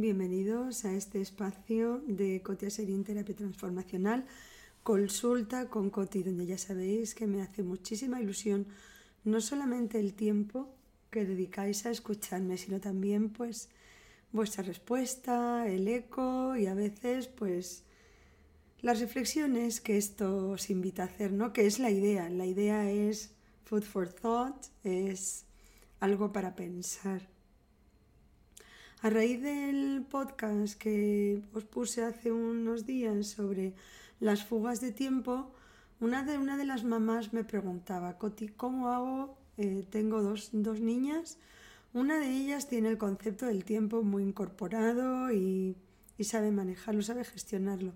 Bienvenidos a este espacio de Cotia Serín Terapia Transformacional, consulta con Coti, donde ya sabéis que me hace muchísima ilusión no solamente el tiempo que dedicáis a escucharme, sino también pues vuestra respuesta, el eco y a veces pues las reflexiones que esto os invita a hacer, ¿no? Que es la idea. La idea es food for thought, es algo para pensar. A raíz del podcast que os puse hace unos días sobre las fugas de tiempo, una de, una de las mamás me preguntaba, Coti, ¿cómo hago? Eh, tengo dos, dos niñas. Una de ellas tiene el concepto del tiempo muy incorporado y, y sabe manejarlo, sabe gestionarlo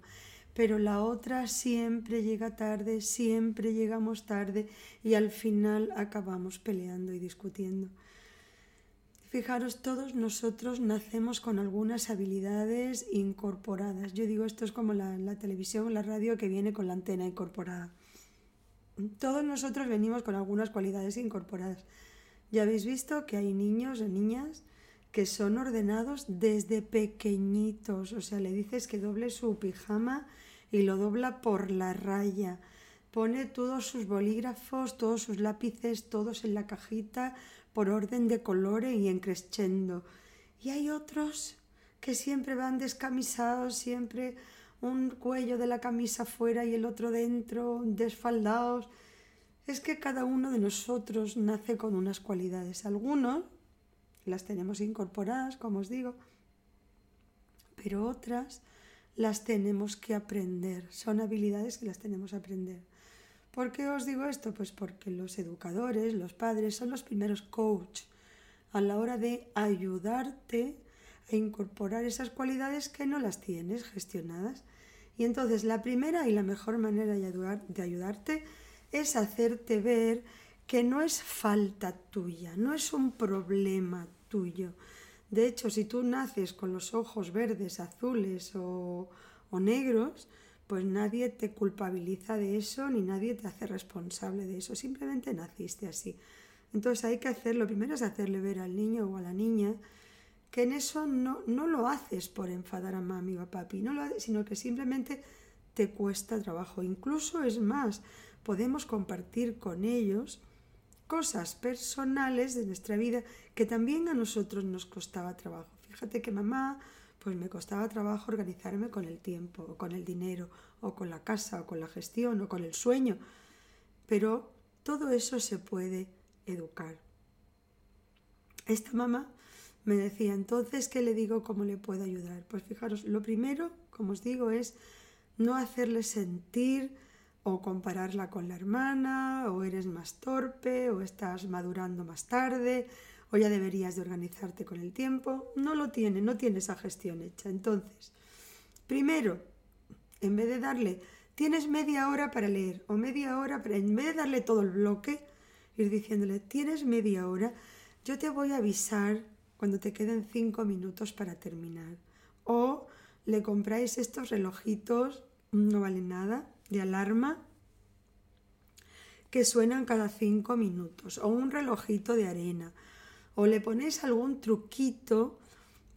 pero la otra siempre llega tarde, siempre llegamos tarde y al final acabamos peleando y discutiendo. Fijaros, todos nosotros nacemos con algunas habilidades incorporadas. Yo digo, esto es como la, la televisión, la radio que viene con la antena incorporada. Todos nosotros venimos con algunas cualidades incorporadas. Ya habéis visto que hay niños o niñas que son ordenados desde pequeñitos. O sea, le dices que doble su pijama y lo dobla por la raya. Pone todos sus bolígrafos, todos sus lápices, todos en la cajita por orden de colores y en crescendo. Y hay otros que siempre van descamisados, siempre un cuello de la camisa fuera y el otro dentro, desfaldados. Es que cada uno de nosotros nace con unas cualidades. Algunos las tenemos incorporadas, como os digo, pero otras las tenemos que aprender. Son habilidades que las tenemos que aprender. ¿Por qué os digo esto? Pues porque los educadores, los padres, son los primeros coach a la hora de ayudarte a incorporar esas cualidades que no las tienes gestionadas. Y entonces la primera y la mejor manera de ayudarte es hacerte ver que no es falta tuya, no es un problema tuyo. De hecho, si tú naces con los ojos verdes, azules o, o negros, pues nadie te culpabiliza de eso ni nadie te hace responsable de eso, simplemente naciste así. Entonces hay que hacer, lo primero es hacerle ver al niño o a la niña que en eso no, no lo haces por enfadar a mami o a papi, no lo sino que simplemente te cuesta trabajo. Incluso es más, podemos compartir con ellos cosas personales de nuestra vida que también a nosotros nos costaba trabajo. Fíjate que mamá pues me costaba trabajo organizarme con el tiempo, o con el dinero, o con la casa, o con la gestión, o con el sueño. Pero todo eso se puede educar. Esta mamá me decía, entonces, ¿qué le digo? ¿Cómo le puedo ayudar? Pues fijaros, lo primero, como os digo, es no hacerle sentir o compararla con la hermana, o eres más torpe, o estás madurando más tarde, o ya deberías de organizarte con el tiempo. No lo tiene, no tiene esa gestión hecha. Entonces, primero, en vez de darle, tienes media hora para leer o media hora para, en vez de darle todo el bloque, ir diciéndole, tienes media hora, yo te voy a avisar cuando te queden cinco minutos para terminar. O le compráis estos relojitos, no vale nada, de alarma, que suenan cada cinco minutos. O un relojito de arena o le ponéis algún truquito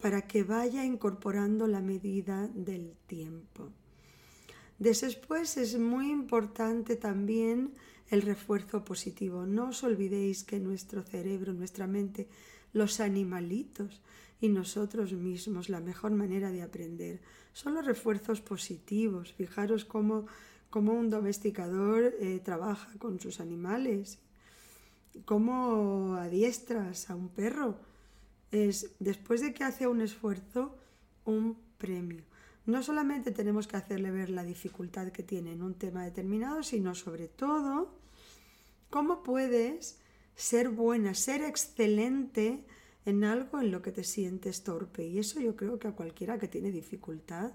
para que vaya incorporando la medida del tiempo. Después es muy importante también el refuerzo positivo. No os olvidéis que nuestro cerebro, nuestra mente, los animalitos y nosotros mismos, la mejor manera de aprender son los refuerzos positivos. Fijaros cómo, un domesticador eh, trabaja con sus animales cómo adiestras a un perro. Es después de que hace un esfuerzo, un premio. No solamente tenemos que hacerle ver la dificultad que tiene en un tema determinado, sino sobre todo cómo puedes ser buena, ser excelente en algo en lo que te sientes torpe. Y eso yo creo que a cualquiera que tiene dificultad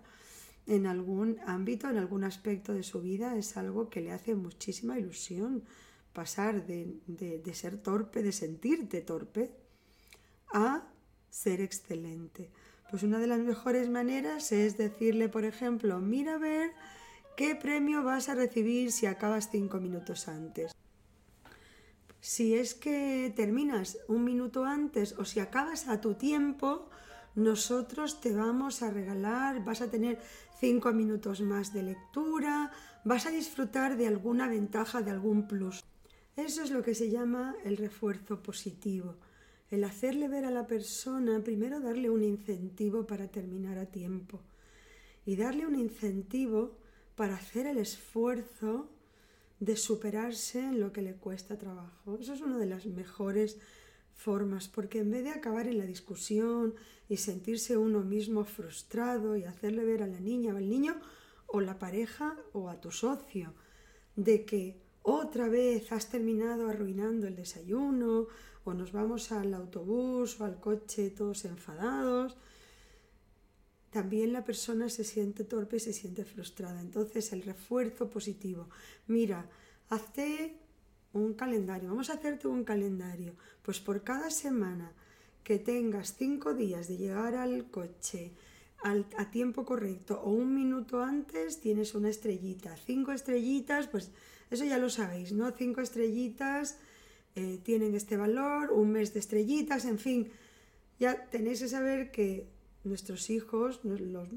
en algún ámbito, en algún aspecto de su vida, es algo que le hace muchísima ilusión pasar de, ser torpe, de sentirte torpe, a ser excelente. Pues una de las mejores maneras es decirle, por ejemplo, mira a ver qué premio vas a recibir si acabas cinco minutos antes. Si es que terminas un minuto antes o si acabas a tu tiempo, nosotros te vamos a regalar, vas a tener cinco minutos más de lectura, vas a disfrutar de alguna ventaja, de algún plus. Eso es lo que se llama el refuerzo positivo. El hacerle ver a la persona, primero darle un incentivo para terminar a tiempo y darle un incentivo para hacer el esfuerzo de superarse en lo que le cuesta trabajo. Eso es una de las mejores formas, porque en vez de acabar en la discusión y sentirse uno mismo frustrado y hacerle ver a la niña o al niño o la pareja o a tu socio de que otra vez has terminado arruinando el desayuno o nos vamos al autobús o al coche todos enfadados, también la persona se siente torpe, se siente frustrada. Entonces el refuerzo positivo, mira, hazte un calendario, vamos a hacerte un calendario, pues por cada semana que tengas cinco días de llegar al coche a tiempo correcto o un minuto antes tienes una estrellita, cinco estrellitas, pues eso ya lo sabéis, ¿no? Cinco estrellitas eh, tienen este valor, un mes de estrellitas, en fin, ya tenéis que saber que nuestros hijos, los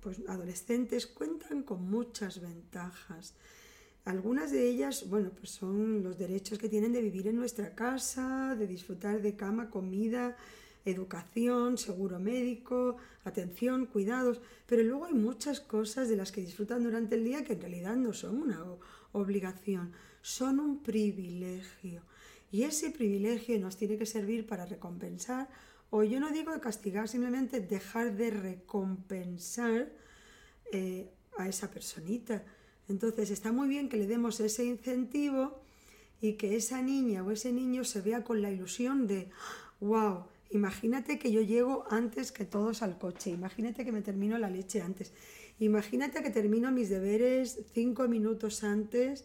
pues, adolescentes, cuentan con muchas ventajas. Algunas de ellas, bueno, pues son los derechos que tienen de vivir en nuestra casa, de disfrutar de cama, comida, educación, seguro médico, atención, cuidados, pero luego hay muchas cosas de las que disfrutan durante el día que en realidad no son una obligación, son un privilegio. Y ese privilegio nos tiene que servir para recompensar o yo no digo castigar, simplemente dejar de recompensar eh, a esa personita. Entonces está muy bien que le demos ese incentivo y que esa niña o ese niño se vea con la ilusión de, wow, imagínate que yo llego antes que todos al coche, imagínate que me termino la leche antes, imagínate que termino mis deberes cinco minutos antes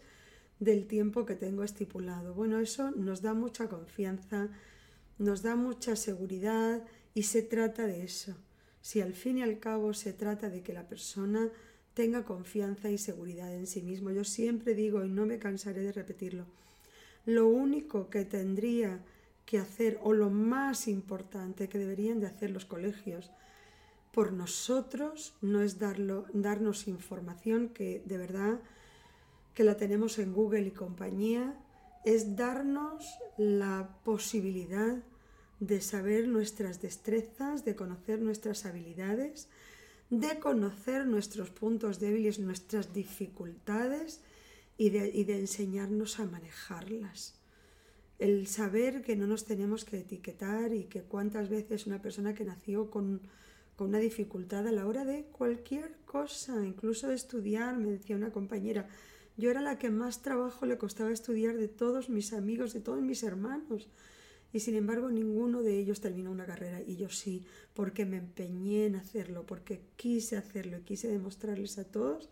del tiempo que tengo estipulado. Bueno, eso nos da mucha confianza, nos da mucha seguridad y se trata de eso. Si al fin y al cabo se trata de que la persona tenga confianza y seguridad en sí mismo. Yo siempre digo, y no me cansaré de repetirlo, lo único que tendría que hacer, o lo más importante que deberían de hacer los colegios por nosotros, no es darlo, darnos información que de verdad que la tenemos en Google y compañía, es darnos la posibilidad de saber nuestras destrezas, de conocer nuestras habilidades, de conocer nuestros puntos débiles, nuestras dificultades y de, enseñarnos a manejarlas. El saber que no nos tenemos que etiquetar y que cuántas veces una persona que nació con, con una dificultad a la hora de cualquier cosa, incluso de estudiar, me decía una compañera, yo era la que más trabajo le costaba estudiar de todos mis amigos, de todos mis hermanos. Y sin embargo ninguno de ellos terminó una carrera y yo sí, porque me empeñé en hacerlo, porque quise hacerlo y quise demostrarles a todos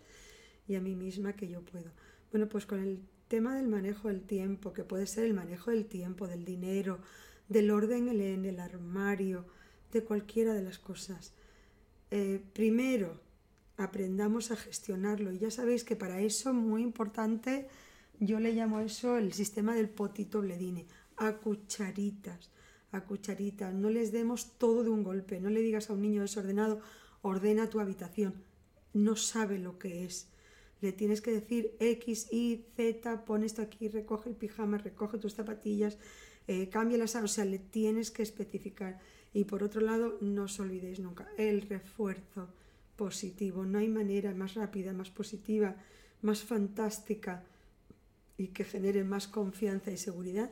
y a mí misma que yo puedo. Bueno, pues con el tema del manejo del tiempo, que puede ser el manejo del tiempo, del dinero, del orden en el armario, de cualquiera de las cosas. Eh, primero, aprendamos a gestionarlo. Y ya sabéis que para eso, muy importante, yo le llamo eso el sistema del potito bledine, a cucharitas, a cucharitas. No les demos todo de un golpe, no le digas a un niño desordenado, ordena tu habitación. No sabe lo que es. Le tienes que decir X, Y, Z, pon esto aquí, recoge el pijama, recoge tus zapatillas, eh, cambia las o sea, le tienes que especificar. Y por otro lado, no os olvidéis nunca, el refuerzo positivo. No hay manera más rápida, más positiva, más fantástica y que genere más confianza y seguridad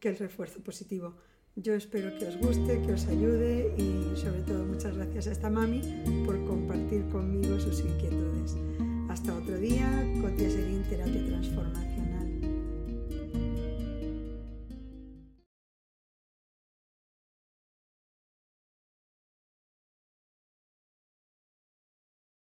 que el refuerzo positivo. Yo espero que os guste, que os ayude y sobre todo muchas gracias a esta mami por compartir conmigo sus inquietudes. Hasta otro día, Cotia Serín Terapia Transformación.